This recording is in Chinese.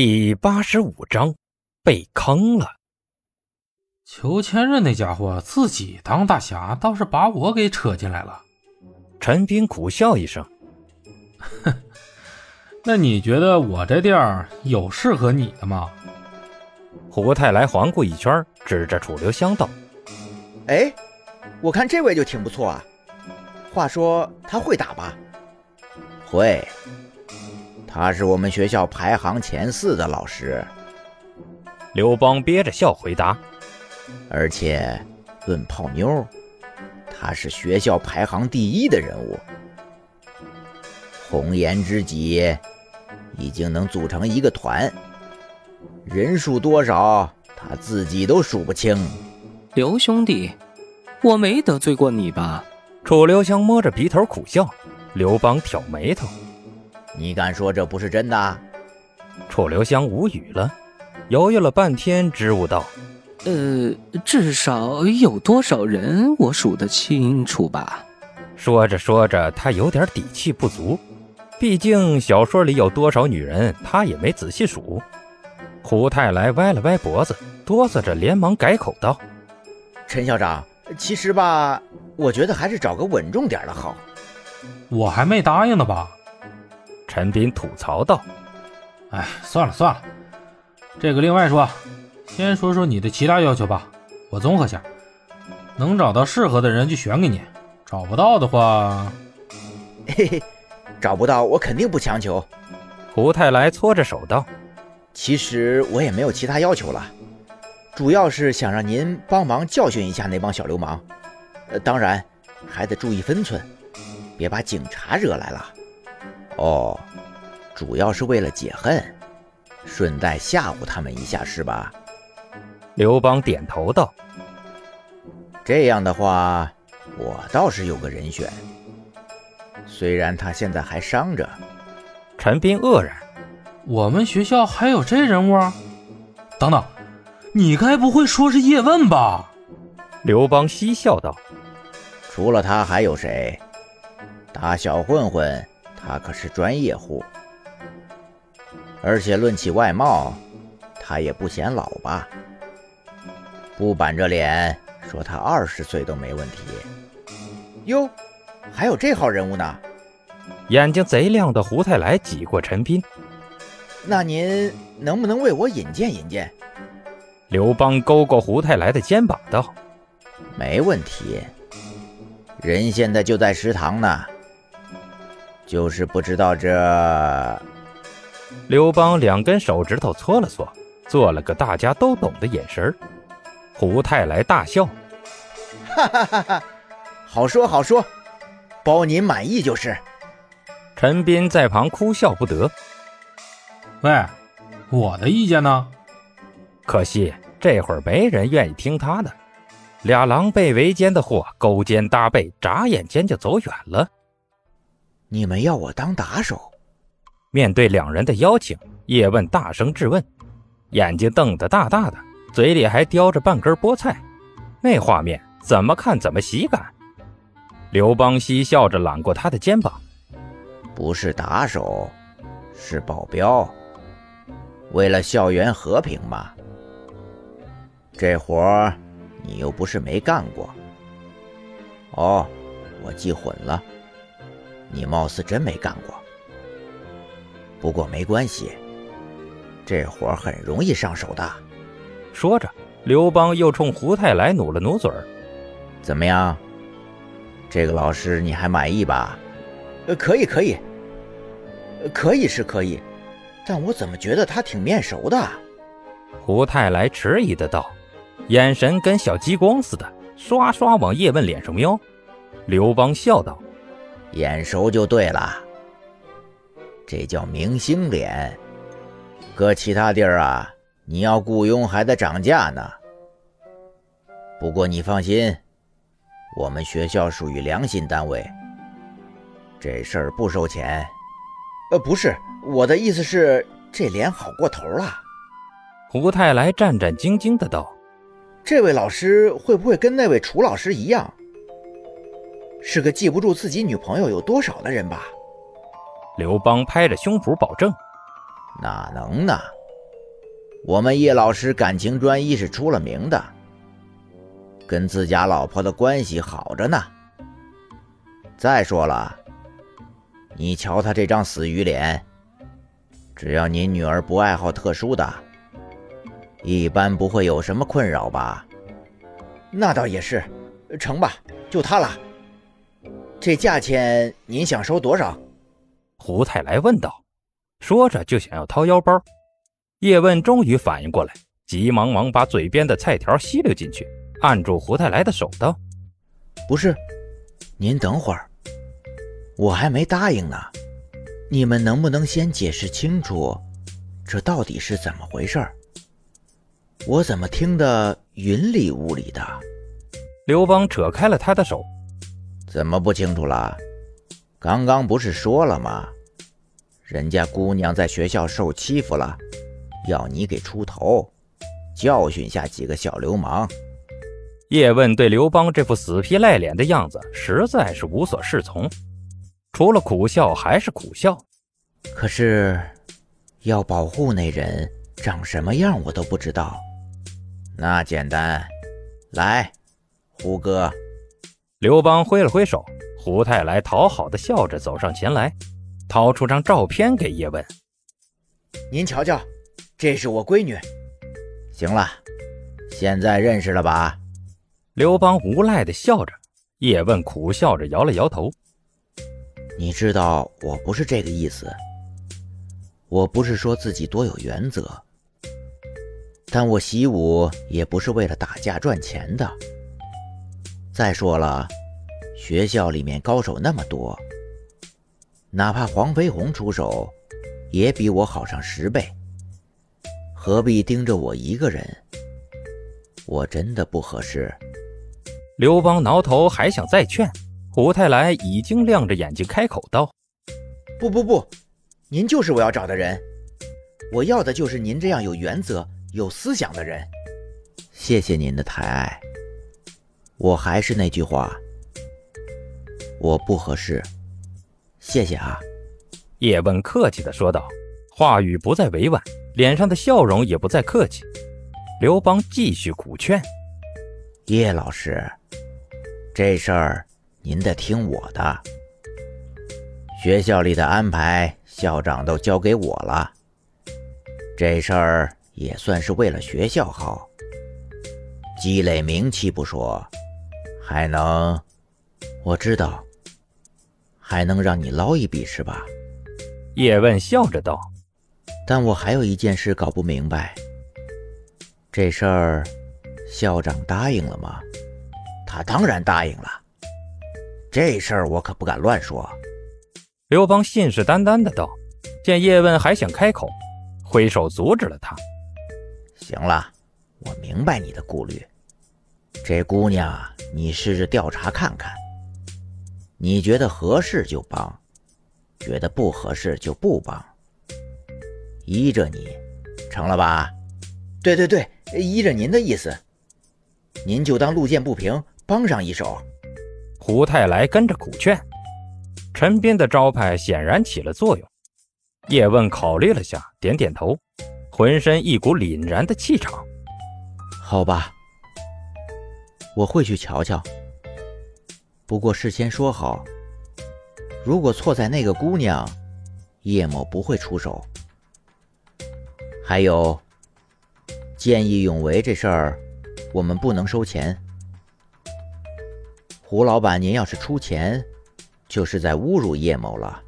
第八十五章，被坑了。裘千仞那家伙自己当大侠，倒是把我给扯进来了。陈斌苦笑一声：“哼，那你觉得我这地儿有适合你的吗？”胡太来环顾一圈，指着楚留香道：“哎，我看这位就挺不错啊。话说他会打吧？”“会。”他是我们学校排行前四的老师，刘邦憋着笑回答。而且论泡妞，他是学校排行第一的人物。红颜知己已经能组成一个团，人数多少他自己都数不清。刘兄弟，我没得罪过你吧？楚留香摸着鼻头苦笑。刘邦挑眉头。你敢说这不是真的？楚留香无语了，犹豫了半天，支吾道：“呃，至少有多少人，我数得清楚吧？”说着说着，他有点底气不足。毕竟小说里有多少女人，他也没仔细数。胡太来歪了歪脖子，哆嗦着，连忙改口道：“陈校长，其实吧，我觉得还是找个稳重点的好。我还没答应呢吧？”陈斌吐槽道：“哎，算了算了，这个另外说。先说说你的其他要求吧，我综合下，能找到适合的人就选给你。找不到的话，嘿嘿，找不到我肯定不强求。”胡太来搓着手道：“其实我也没有其他要求了，主要是想让您帮忙教训一下那帮小流氓。呃，当然还得注意分寸，别把警察惹来了。”哦，主要是为了解恨，顺带吓唬他们一下是吧？刘邦点头道：“这样的话，我倒是有个人选。虽然他现在还伤着。”陈斌愕然：“我们学校还有这人物？等等，你该不会说是叶问吧？”刘邦嬉笑道：“除了他还有谁？打小混混。”他可是专业户，而且论起外貌，他也不显老吧？不板着脸说他二十岁都没问题。哟，还有这号人物呢！眼睛贼亮的胡太来挤过陈斌，那您能不能为我引荐引荐？刘邦勾过胡太来的肩膀道：“没问题，人现在就在食堂呢。”就是不知道这。刘邦两根手指头搓了搓，做了个大家都懂的眼神胡太来大笑，哈哈哈哈！好说好说，包您满意就是。陈斌在旁哭笑不得。喂，我的意见呢？可惜这会儿没人愿意听他的。俩狼狈为奸的货勾肩搭背，眨眼间就走远了。你们要我当打手？面对两人的邀请，叶问大声质问，眼睛瞪得大大的，嘴里还叼着半根菠菜，那画面怎么看怎么喜感。刘邦嬉笑着揽过他的肩膀：“不是打手，是保镖。为了校园和平嘛。这活你又不是没干过。哦，我记混了。”你貌似真没干过，不过没关系，这活很容易上手的。说着，刘邦又冲胡太来努了努嘴儿：“怎么样？这个老师你还满意吧？”“呃，可以，可以，可以是可以，但我怎么觉得他挺面熟的？”胡太来迟疑的道，眼神跟小激光似的，刷刷往叶问脸上瞄。刘邦笑道。眼熟就对了，这叫明星脸。搁其他地儿啊，你要雇佣还得涨价呢。不过你放心，我们学校属于良心单位，这事儿不收钱。呃，不是，我的意思是这脸好过头了。胡太来战战兢兢的道：“这位老师会不会跟那位楚老师一样？”是个记不住自己女朋友有多少的人吧？刘邦拍着胸脯保证：“哪能呢？我们叶老师感情专一是出了名的，跟自家老婆的关系好着呢。再说了，你瞧他这张死鱼脸，只要您女儿不爱好特殊的，一般不会有什么困扰吧？那倒也是，成吧，就他了。这价钱您想收多少？胡太来问道，说着就想要掏腰包。叶问终于反应过来，急忙忙把嘴边的菜条吸溜进去，按住胡太来的手道：“不是，您等会儿，我还没答应呢。你们能不能先解释清楚，这到底是怎么回事？我怎么听得云里雾里的？”刘邦扯开了他的手。怎么不清楚了？刚刚不是说了吗？人家姑娘在学校受欺负了，要你给出头，教训下几个小流氓。叶问对刘邦这副死皮赖脸的样子实在是无所适从，除了苦笑还是苦笑。可是，要保护那人长什么样我都不知道。那简单，来，胡哥。刘邦挥了挥手，胡太来讨好的笑着走上前来，掏出张照片给叶问：“您瞧瞧，这是我闺女。行了，现在认识了吧？”刘邦无赖的笑着，叶问苦笑着摇了摇头：“你知道我不是这个意思，我不是说自己多有原则，但我习武也不是为了打架赚钱的。”再说了，学校里面高手那么多，哪怕黄飞鸿出手，也比我好上十倍。何必盯着我一个人？我真的不合适。刘邦挠头还想再劝，胡太来已经亮着眼睛开口道：“不不不，您就是我要找的人，我要的就是您这样有原则、有思想的人。谢谢您的抬爱。”我还是那句话，我不合适，谢谢啊。”叶问客气的说道，话语不再委婉，脸上的笑容也不再客气。刘邦继续苦劝：“叶老师，这事儿您得听我的。学校里的安排，校长都交给我了。这事儿也算是为了学校好，积累名气不说。”还能，我知道，还能让你捞一笔是吧？叶问笑着道：“但我还有一件事搞不明白，这事儿校长答应了吗？他当然答应了。这事儿我可不敢乱说。”刘邦信誓旦旦的道。见叶问还想开口，挥手阻止了他：“行了，我明白你的顾虑。”这姑娘，你试着调查看看。你觉得合适就帮，觉得不合适就不帮。依着你，成了吧？对对对，依着您的意思，您就当路见不平，帮上一手。胡太来跟着苦劝，陈斌的招牌显然起了作用。叶问考虑了下，点点头，浑身一股凛然的气场。好吧。我会去瞧瞧，不过事先说好，如果错在那个姑娘，叶某不会出手。还有，见义勇为这事儿，我们不能收钱。胡老板，您要是出钱，就是在侮辱叶某了。